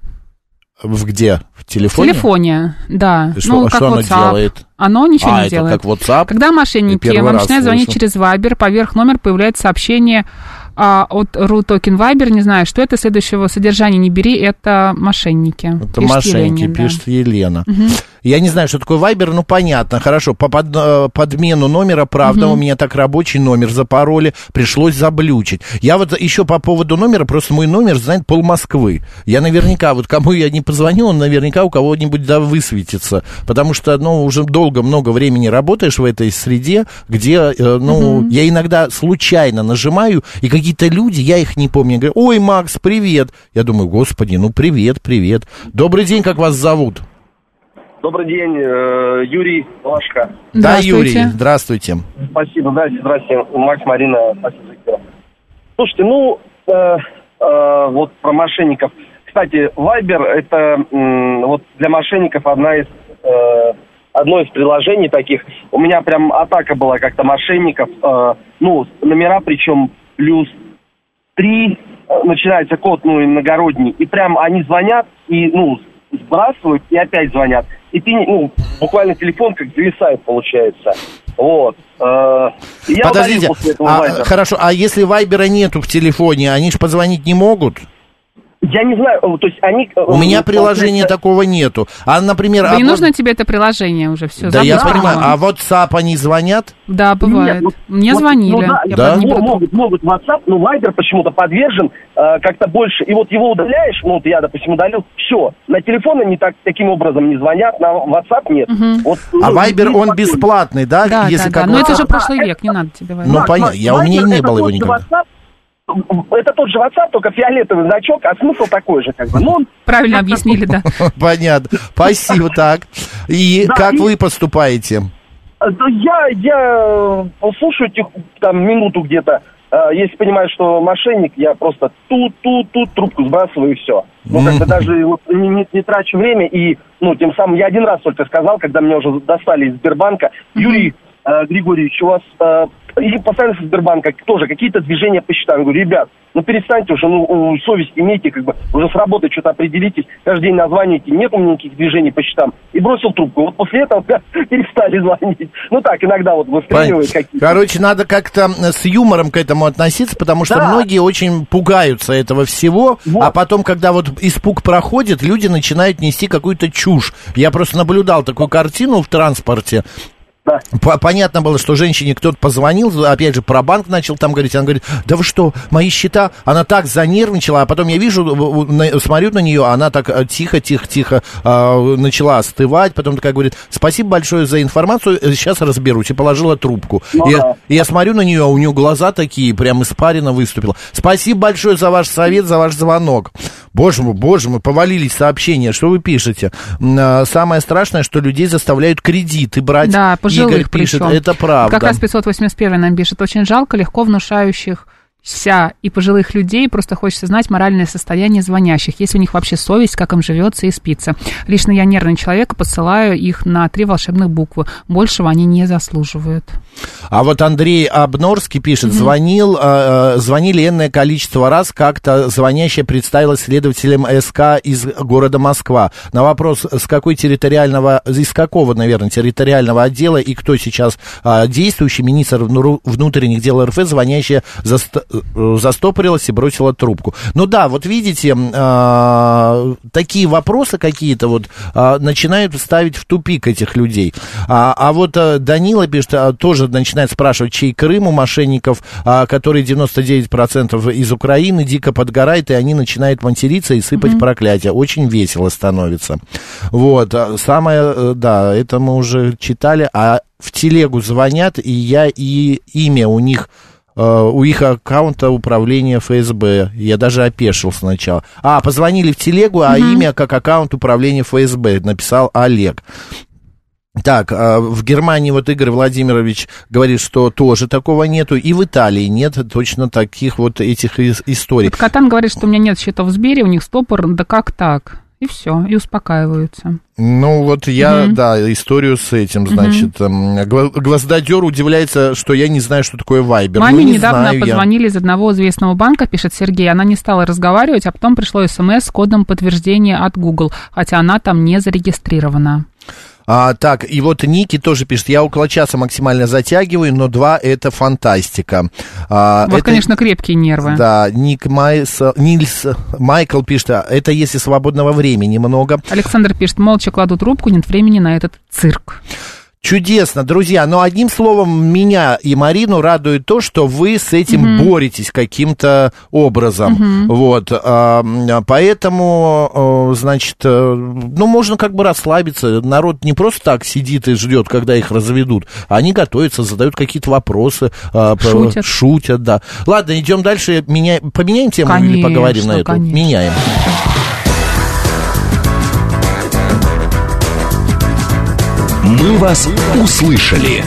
S1: в где? В
S2: В
S1: телефоне?
S2: телефоне, да.
S1: И что-
S2: ну,
S1: а
S2: как
S1: что оно
S2: WhatsApp.
S1: делает?
S2: Оно ничего
S1: а,
S2: не
S1: это
S2: делает.
S1: как WhatsApp?
S2: Когда мошенники вам начинают звонить через Viber, поверх номера появляется сообщение а, от RU Token Viber, не знаю, что это, следующего содержания не бери, это мошенники.
S1: Это
S2: Пишет
S1: мошенники,
S2: Елена, да.
S1: пишет Елена. Я не знаю, что такое Вайбер, ну понятно, хорошо. По под- э, подмену номера, правда, у меня так рабочий номер запороли, пришлось заблючить. Я вот еще по поводу номера, просто мой номер знает пол Москвы. Я наверняка, вот кому я не позвонил, он наверняка у кого-нибудь да высветится. Потому что, ну, уже долго, много времени работаешь в этой среде, где, э, ну, я иногда случайно нажимаю, и какие-то люди, я их не помню, говорят, ой, Макс, привет. Я думаю, господи, ну, привет, привет. Добрый день, как вас зовут?
S6: Добрый день, э, Юрий Лашка.
S1: Да. Юрий, здравствуйте.
S6: Спасибо, да, здравствуйте, Макс, Марина, спасибо за эфир. Слушайте, ну, э, э, вот про мошенников. Кстати, Viber это м, вот для мошенников одна из, э, одно из приложений таких. У меня прям атака была как-то мошенников. э, ну, номера причем плюс три, э, начинается код, ну, иногородний. И прям они звонят и, ну, сбрасывают и опять звонят. И ты, ну, буквально телефон как зависает, получается. Вот. Э, и я
S1: Подождите, а,
S6: Viber.
S1: хорошо, а если Вайбера нету в телефоне, они же позвонить не могут?
S6: Я не знаю, э, то есть они... э,
S1: У меня приложения такого нету. А, например...
S2: Да
S1: а
S2: не
S1: вот-
S2: нужно тебе это приложение уже, все.
S1: Да, я понимаю. А WhatsApp они звонят?
S2: Да, бывает.
S6: Нет, вот-
S2: Мне
S6: вот,
S2: звонили.
S6: ну да,
S2: я
S1: Да?
S6: могут, могут WhatsApp, но Viber почему-то подвержен э, как-то больше. И вот его удаляешь, ну вот я, допустим, удалил, все. На телефон они так, таким образом не звонят, на WhatsApp нет. Вот,
S1: А
S6: ну,
S1: Вайбер,
S6: не
S1: он бесплатный, да?
S2: Да,
S1: если
S2: да,
S1: как
S2: да. Но это же прошлый век, не надо тебе
S1: Ну,
S2: Viber.
S1: понятно, я- у меня
S6: Viber
S1: не было его никогда.
S6: WhatsApp, это тот же WhatsApp, только фиолетовый значок, а смысл такой же, как бы. Ну, он
S2: Правильно объяснили, да.
S1: Понятно. Спасибо, так. И
S6: Да,
S1: как
S6: и-
S1: вы поступаете?
S6: Э, я, я э, слушаю тих- там минуту где-то. Э, Если понимаю, что мошенник, я просто тут-тут-тут трубку сбрасываю и все. Ну, как бы даже вот не, не- не трачу время. И, ну, тем самым я один раз только сказал, когда меня уже достали из Сбербанка, Юрий э, Григорьевич, у вас э, и постоянно со Сбербанка тоже какие-то движения по счетам. Я говорю, ребят, ну перестаньте уже, ну совесть имейте, как бы, уже с работы что-то определитесь, каждый день названиваете, нет у меня никаких движений по счетам. И бросил трубку. Вот после этого перестали звонить. Ну так, иногда вот выстреливают какие-то.
S1: Короче, надо как-то с юмором к этому относиться, потому что
S6: Да.
S1: многие очень пугаются этого всего, а потом, когда вот испуг проходит, люди начинают нести какую-то чушь. Я просто наблюдал такую картину в транспорте. По- Понятно было, что женщине кто-то позвонил, опять же, про банк начал там говорить, она говорит, да вы что, мои счета, она так занервничала, а потом я вижу, смотрю на нее, она так тихо-тихо-тихо начала остывать, потом такая говорит, спасибо большое за информацию, сейчас разберусь, и положила трубку.
S6: Ну
S1: И-
S6: да.
S1: я смотрю на нее, а у нее глаза такие, прям испарина выступила. Спасибо большое за ваш совет, за ваш звонок. Боже мой, боже мой, повалились сообщения, что вы пишете? А, Самое страшное, что людей заставляют кредиты брать.
S2: Да, пожилых
S1: Игорь пишет,
S2: причем.
S1: это правда.
S2: Как раз 581 нам пишет. Очень жалко легко внушающих вся и пожилых людей, просто хочется знать моральное состояние звонящих, если у них вообще совесть, как им живется и спится. Лично я нервный человек и посылаю их на три волшебных буквы. Большего они не заслуживают.
S1: А вот Андрей Обнорский пишет, звонил, э, э, звонили энное количество раз, как-то звонящая представилась следователем СК из города Москва. На вопрос, с какой территориального, из какого, наверное, территориального отдела и кто сейчас а, действующий министр внутренних дел РФ, звонящая э, застопорилась и бросила трубку. Ну да, вот видите, а, такие вопросы какие-то вот а, начинают ставить в тупик этих людей. А, а вот а, Данила пишет, а, тоже начинает спрашивать, чей Крым у мошенников, а, которые 99% из Украины, дико подгорает, и они начинают материться и сыпать проклятия. Очень весело становится. Вот, самое, э, да, это мы уже читали, а в телегу звонят, и я, и имя у них э, у их аккаунта управления ФСБ. Я даже опешил сначала. А, позвонили в телегу, а имя как аккаунт управления ФСБ написал Олег. Так, а, в Германии вот Игорь Владимирович говорит, что тоже такого нету, и в Италии нет точно таких вот этих ис- историй.
S2: Вот Катан говорит, что у меня нет счетов в Сбере, у них стопор, да как так? И все, и успокаиваются.
S1: Ну, вот я,
S2: Мгм.
S1: да, историю с этим, значит, м, гва- гвоздодер удивляется, что я не знаю, что такое Вайбер.
S2: Маме
S1: ну, не
S2: недавно
S1: знаю я.
S2: позвонили из одного известного банка, пишет Сергей. Она не стала разговаривать, а потом пришло смс с кодом подтверждения от Google, хотя она там не зарегистрирована.
S1: А, так, и вот Ники тоже пишет, я около часа максимально затягиваю, но два это фантастика. А,
S2: У вас,
S1: это-
S2: конечно, крепкие нервы.
S1: Да, Ник Майс, Нильс Майкл пишет, а, это если свободного времени много.
S2: Александр пишет, молча кладу трубку, нет времени на этот цирк.
S1: Чудесно, друзья. Но одним словом, меня и Марину радует то, что вы с этим
S2: Мгм.
S1: боретесь каким-то образом.
S2: Мгм.
S1: Вот. Поэтому, значит, э, ну, можно как бы расслабиться. Народ не просто так сидит и ждет, когда их разведут. Они готовятся, задают какие-то вопросы. а,
S2: Шутят.
S1: Шутят, да. Ладно, идем дальше. Меня... Поменяем тему или
S2: Конечно,
S1: поговорим на эту?
S2: конечно.
S1: Меняем.
S3: «Мы вас услышали».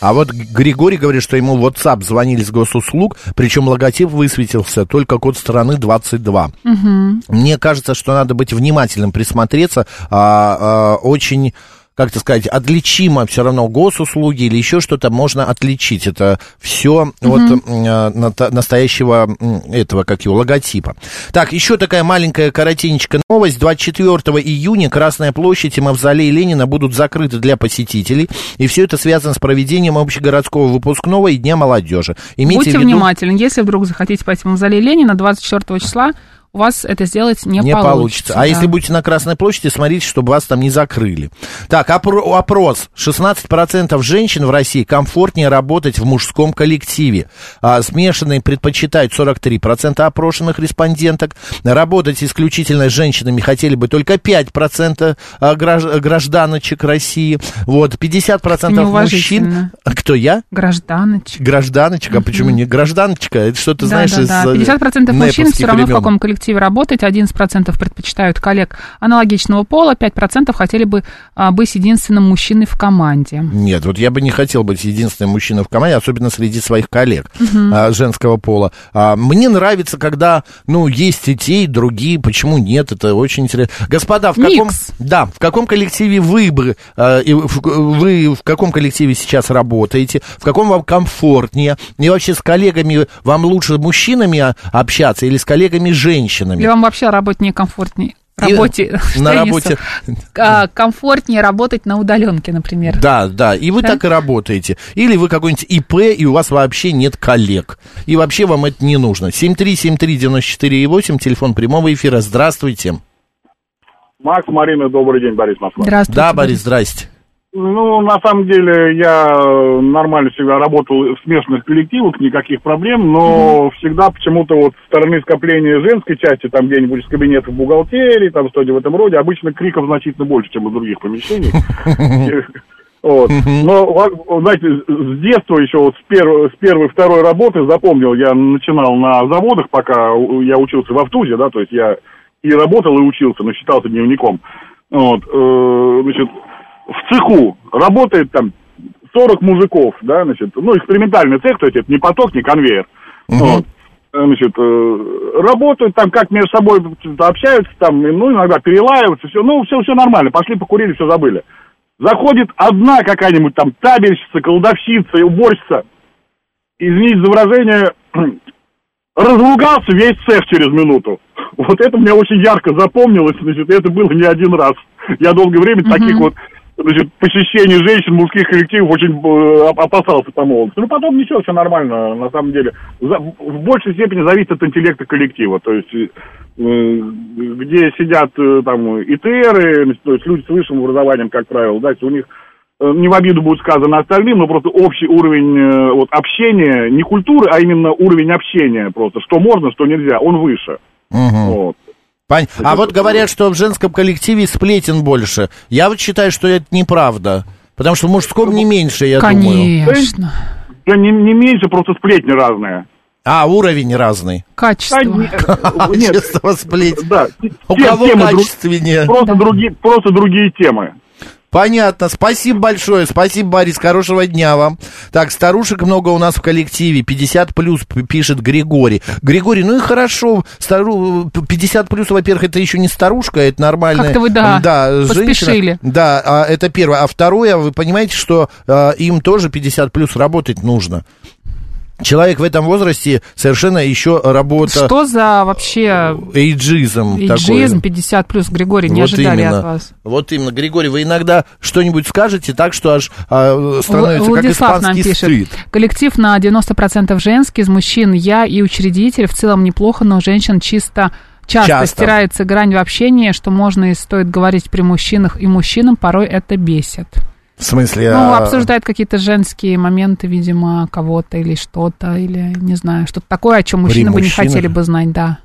S1: А вот Григорий говорит, что ему в WhatsApp звонили с госуслуг, причем логотип высветился, только код страны 22.
S2: Мгм.
S1: Мне кажется, что надо быть внимательным, присмотреться. А, а, очень как-то сказать, отличимо все равно госуслуги или еще что-то можно отличить. Это все вот э, на- настоящего этого, как его, логотипа. Так, еще такая маленькая коротенечка новость. 24 июня Красная площадь и Мавзолей Ленина будут закрыты для посетителей. И все это связано с проведением общегородского выпускного и Дня молодежи. Имейте
S2: Будьте
S1: в виду,
S2: внимательны, если вдруг захотите пойти в мавзолей Ленина 24 числа, у вас это сделать не,
S1: не получится. А
S2: да.
S1: если будете на Красной площади, смотрите, чтобы вас там не закрыли. Так, опро- опрос. 16% женщин в России комфортнее работать в мужском коллективе. А смешанные предпочитают 43% опрошенных респонденток. Работать исключительно с женщинами хотели бы только 5% а, гражд- гражданочек России. Вот, 50% мужчин... А Кто я?
S2: Гражданочек.
S1: Гражданочка, а почему не гражданочка? Это что-то, знаешь, из
S2: Да-да-да.
S1: э,
S2: 50% мужчин
S1: нэповских
S2: все равно в
S1: времен.
S2: каком коллективе коллективе работаете, 11% предпочитают коллег аналогичного пола, 5% хотели бы а, быть единственным мужчиной в команде.
S1: Нет, вот я бы не хотел быть единственным мужчиной в команде, особенно среди своих коллег а, женского пола. А, мне нравится, когда, ну, есть и те, и другие, почему нет, это очень интересно. Господа, в каком...
S2: Микс.
S1: Да, в каком коллективе вы бы, а, и в- вы в каком коллективе сейчас работаете, в каком вам комфортнее, и вообще с коллегами вам лучше мужчинами а, общаться или с коллегами женщинами?
S2: Или вам вообще работать некомфортнее?
S1: И
S2: Работе,
S1: на работе.
S2: А, комфортнее работать на удаленке, например.
S1: Да, да, и вы
S2: Да?
S1: так и работаете. Или вы какой-нибудь ИП, и у вас вообще нет коллег. И вообще вам это не нужно. 7373948, телефон прямого эфира. Здравствуйте.
S7: Макс, Марина, добрый день, Борис Москва.
S2: Здравствуйте.
S1: Да, Борис, здрасте.
S7: Ну, на самом деле, я э, нормально всегда работал в смешанных коллективах, никаких проблем, но всегда почему-то вот со стороны скопления женской части, там где-нибудь из кабинетов бухгалтерии, там что-то в этом роде, обычно криков значительно больше, чем в других помещениях. Вот. Но, знаете, с детства еще, вот с, перв- с первой, второй работы запомнил, я начинал на заводах, пока я учился в Автузе, да, то есть я и работал, и учился, но считался дневником. Вот, э, значит, в цеху работает там 40 мужиков, да, значит, ну, экспериментальный цех, то есть это не поток, не конвейер. Вот. Э, Значит, э, работают там, как между собой общаются, там, ну, иногда перелаиваются, все, ну, все, все нормально, пошли покурили, все забыли. Заходит одна какая-нибудь там табельщица, колдовщица и уборщица, извините за выражение, разругался весь цех через минуту. Вот это мне очень ярко запомнилось, значит, это было не один раз. Я долгое время таких вот значит, посещений женщин мужских коллективов очень э, оп- опасался по молодости. Ну, потом ничего, все нормально, на самом деле. За- в большей степени зависит от интеллекта коллектива. То есть, э, где сидят э, там ИТРы, то есть люди с высшим образованием, как правило, да, если у них э, не в обиду будет сказано остальным, но просто общий уровень вот, общения, не культуры, а именно уровень общения просто, что можно, что нельзя, он выше.
S1: Мгм.
S7: Вот.
S1: Пон- А вот говорят, что в женском коллективе сплетен больше. Я вот считаю, что это неправда. Потому что в мужском не меньше, я думаю.
S2: Конечно.
S7: Да не, не меньше, просто сплетни разные.
S1: А, уровень разный.
S2: Качество.
S7: Да, не- э, нет,
S1: сплетен.
S7: да,
S1: У кого
S7: друг-
S1: качественнее?
S7: просто, другие, просто другие темы.
S1: Понятно. Спасибо большое. Спасибо, Борис. Хорошего дня вам. Так, старушек много у нас в коллективе. 50 плюс, пишет Григорий. Григорий, ну и хорошо. Стару... 50 плюс, во-первых, это еще не старушка, это нормальная...
S2: Как-то вы, да,
S1: женщина.
S2: поспешили.
S1: Да, а, это первое. А второе, вы понимаете, что а, им тоже 50 плюс работать нужно. Человек в этом возрасте совершенно еще работа...
S2: Что за вообще
S1: Эйджизм.
S2: эйджизм
S1: такой.
S2: 50 плюс, Григорий, не
S1: Вот
S2: ожидали
S1: именно.
S2: от вас.
S1: Вот именно, Григорий, вы иногда что-нибудь скажете так, что аж а, становится
S2: Вла-
S1: как
S2: Владислав нам
S1: испанский
S2: пишет.
S1: стыд.
S2: Коллектив на 90% женский, из мужчин я и учредитель. В целом неплохо, но женщин чисто часто,
S1: Часто.
S2: стирается грань в общении, что можно и стоит говорить при мужчинах и мужчинам, порой это бесит.
S1: В смысле...
S2: Ну,
S1: а,
S2: обсуждают какие-то женские моменты, видимо, кого-то или что-то, или, не знаю, что-то такое, о чем мужчины бы не хотели бы знать, да.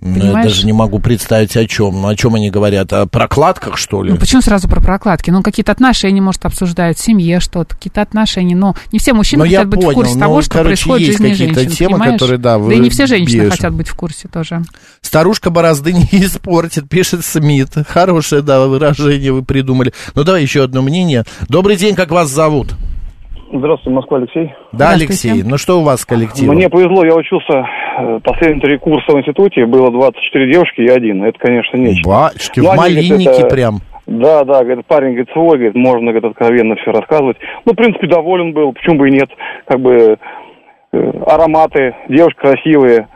S1: Ну, я
S2: понимаешь?
S1: даже не могу представить, о чем. Ну, о чем они говорят? О прокладках, что ли?
S2: Ну, почему сразу про прокладки? Ну, какие-то отношения, может, обсуждают, в семье что-то, какие-то отношения. Но не все мужчины
S1: Ну, я
S2: хотят быть в
S1: понял.
S2: курсе
S1: Ну,
S2: того, что
S1: короче,
S2: происходит в жизни женщин,
S1: темы,
S2: понимаешь?
S1: которые, да,
S2: Да и не все женщины
S1: бешены.
S2: хотят быть в курсе тоже.
S1: Старушка борозды не испортит, пишет Смит. Хорошее, да, выражение вы придумали. Ну, давай еще одно мнение. Добрый день, как вас зовут?
S8: Здравствуйте, Москва, Алексей.
S1: Да. Алексей. Ну, что у вас с коллективом?
S8: Мне повезло, я учился э, последние три курса в институте, было 24 девушки и один. Это, конечно, нечто.
S1: Батюшки,
S8: Ну,
S1: в малиннике
S8: это-
S1: прям.
S8: Да, да, говорит, парень, говорит, свой, говорит, можно, говорит, откровенно все рассказывать. Ну, в принципе, доволен был, почему бы и нет. Как бы э, ароматы, девушки красивые,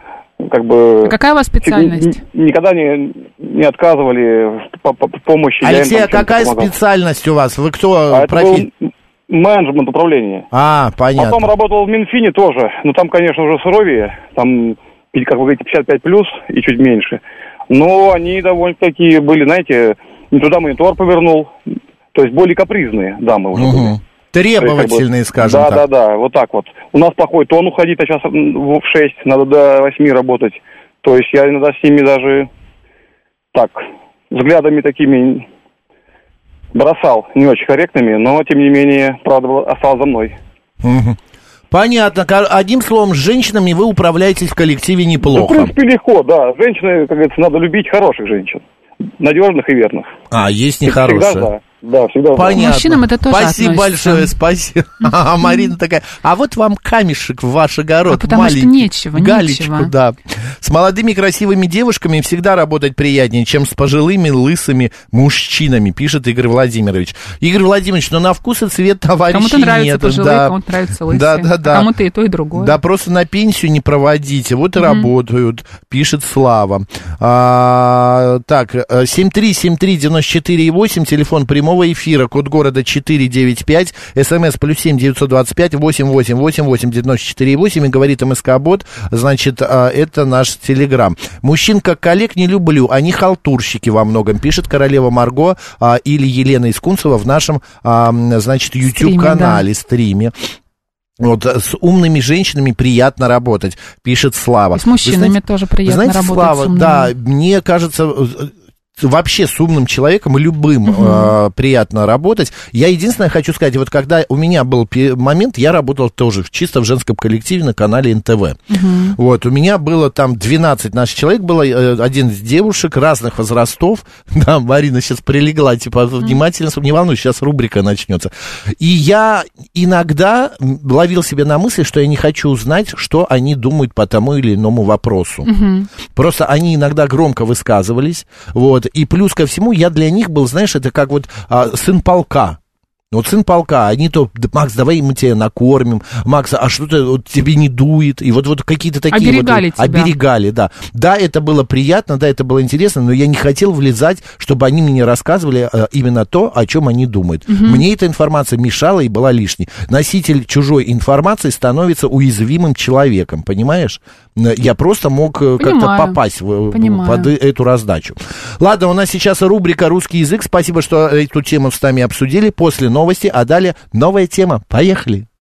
S8: как бы...
S2: А какая у вас специальность?
S8: Никогда не, не отказывали в по- по- помощи.
S1: Алексей, а какая
S8: помогал.
S1: специальность у вас? Вы кто?
S8: А это
S1: профи-
S8: был менеджмент управления.
S1: А, понятно.
S8: Потом работал в Минфине тоже, но там, конечно, уже суровее, там, как вы говорите, 55 плюс и чуть меньше. Но они довольно такие были, знаете, не туда монитор повернул, то есть более капризные дамы уже были.
S1: Мгм.
S8: То есть,
S1: Требовательные,
S8: как бы,
S1: скажем
S8: да,
S1: так.
S8: Да, да, вот так вот. У нас плохой тон уходить, а сейчас в 6, надо до 8 работать. То есть я иногда с ними даже так, взглядами такими бросал, не очень корректными, но тем не менее, правда, осталась за мной.
S1: Мгм. Понятно. Одним словом, с женщинами вы управляетесь в коллективе
S8: Ну, в
S1: неплохо.
S8: принципе, легко, да. Женщины, как говорится, надо любить хороших женщин. Надежных и верных.
S1: А, есть
S8: Всегда
S1: нехорошие.
S8: за. Да, всегда за.
S1: Понятно.
S2: Мужчинам это тоже
S1: Спасибо
S2: относится.
S1: большое, спасибо. А Марина такая, а вот вам камешек в ваш огород.
S2: А потому что
S1: маленький.
S2: нечего,
S1: Галечку,
S2: нечего.
S1: да. С молодыми красивыми девушками всегда работать приятнее, чем с пожилыми лысыми мужчинами, пишет Игорь Владимирович. Игорь Владимирович, ну на вкус и цвет товарищей
S2: Кому-то нравятся
S1: нет.
S2: пожилые,
S1: да.
S2: кому-то нравятся лысые.
S1: Да, да, да.
S2: А кому-то и то, и другое.
S1: Да просто на пенсию не проводите, вот и работают, пишет Слава. А, так, э, 7373948, телефон прямого эфира, код города 495, смс плюс 7 925 888 948 и говорит МСК-бот, значит, а, это наш телеграм. Мужчин как коллег не люблю, они халтурщики во многом, пишет королева Марго а, или Елена Искунцева в нашем, а, значит, YouTube-канале, стриме. Вот с умными женщинами приятно работать, пишет Слава.
S2: И с мужчинами
S1: знаете-
S2: тоже приятно
S1: знаете,
S2: работать
S1: Слава, да, мне кажется, вообще с умным человеком и любым э, приятно работать. Я единственное хочу сказать, вот когда у меня был момент, я работал тоже чисто в женском коллективе на канале НТВ. Вот, у меня было там 12 наших человек, было э, 11 девушек разных возрастов. Да, Марина сейчас прилегла, типа, внимательно, не волнуйся, сейчас рубрика начнется. И я иногда ловил себя на мысли, что я не хочу узнать, что они думают по тому или иному вопросу. Просто они иногда громко высказывались, вот, и плюс ко всему я для них был, знаешь, это как вот а, сын полка. Вот сын полка, они то, «Да, Макс, давай мы тебя накормим, Макс, а что-то вот тебе не дует, и вот, вот какие-то такие
S2: Оберегали
S1: вот,
S2: тебя.
S1: оберегали, да. Да, это было приятно, да, это было интересно, но я не хотел влезать, чтобы они мне рассказывали э, именно то, о чем они думают. Мне эта информация мешала и была лишней. Носитель чужой информации становится уязвимым человеком, понимаешь? Э, Я просто мог э, как-то попасть в-
S2: Понимаю.
S1: под эту раздачу. Ладно, у нас сейчас рубрика «Русский язык». Спасибо, что эту тему с нами обсудили. После новости, а далее новая тема. Поехали.